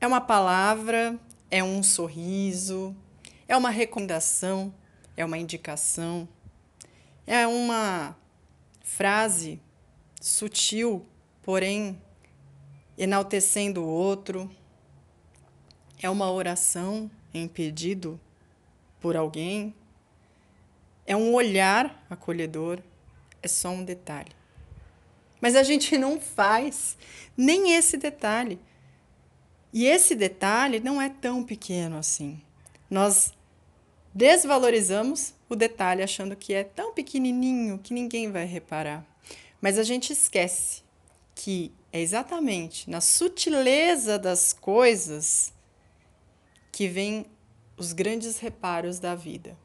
É uma palavra, é um sorriso, é uma recomendação, é uma indicação, é uma frase sutil, porém enaltecendo o outro, é uma oração em pedido por alguém, é um olhar acolhedor, é só um detalhe. Mas a gente não faz nem esse detalhe. E esse detalhe não é tão pequeno assim. Nós desvalorizamos o detalhe achando que é tão pequenininho que ninguém vai reparar. Mas a gente esquece que é exatamente na sutileza das coisas que vem os grandes reparos da vida.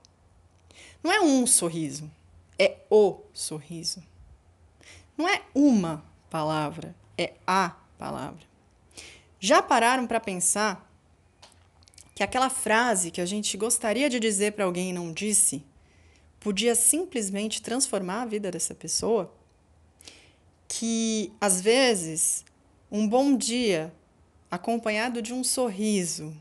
Não é um sorriso, é o sorriso. Não é uma palavra, é a palavra. Já pararam para pensar que aquela frase que a gente gostaria de dizer para alguém e não disse podia simplesmente transformar a vida dessa pessoa? Que às vezes um bom dia acompanhado de um sorriso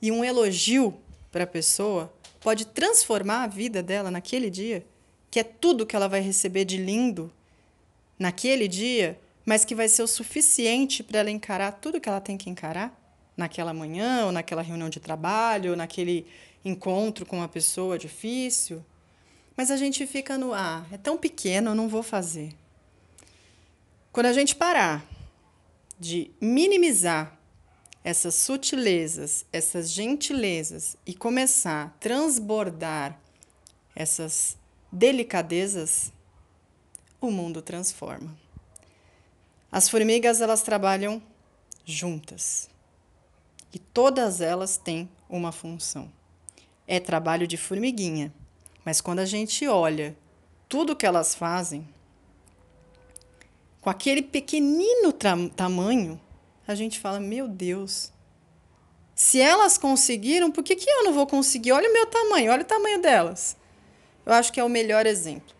e um elogio para a pessoa pode transformar a vida dela naquele dia, que é tudo que ela vai receber de lindo naquele dia, mas que vai ser o suficiente para ela encarar tudo que ela tem que encarar naquela manhã, ou naquela reunião de trabalho, ou naquele encontro com uma pessoa difícil. Mas a gente fica no ah, é tão pequeno, eu não vou fazer. Quando a gente parar de minimizar essas sutilezas, essas gentilezas e começar a transbordar essas delicadezas, o mundo transforma. As formigas elas trabalham juntas. E todas elas têm uma função. É trabalho de formiguinha, mas quando a gente olha tudo que elas fazem, com aquele pequenino tamanho, a gente fala: meu Deus, se elas conseguiram, por que, que eu não vou conseguir? Olha o meu tamanho, olha o tamanho delas. Eu acho que é o melhor exemplo.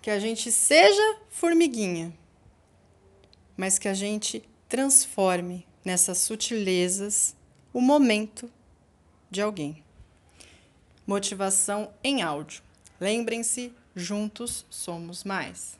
Que a gente seja formiguinha, mas que a gente transforme nessas sutilezas o momento de alguém. Motivação em áudio. Lembrem-se, juntos somos mais.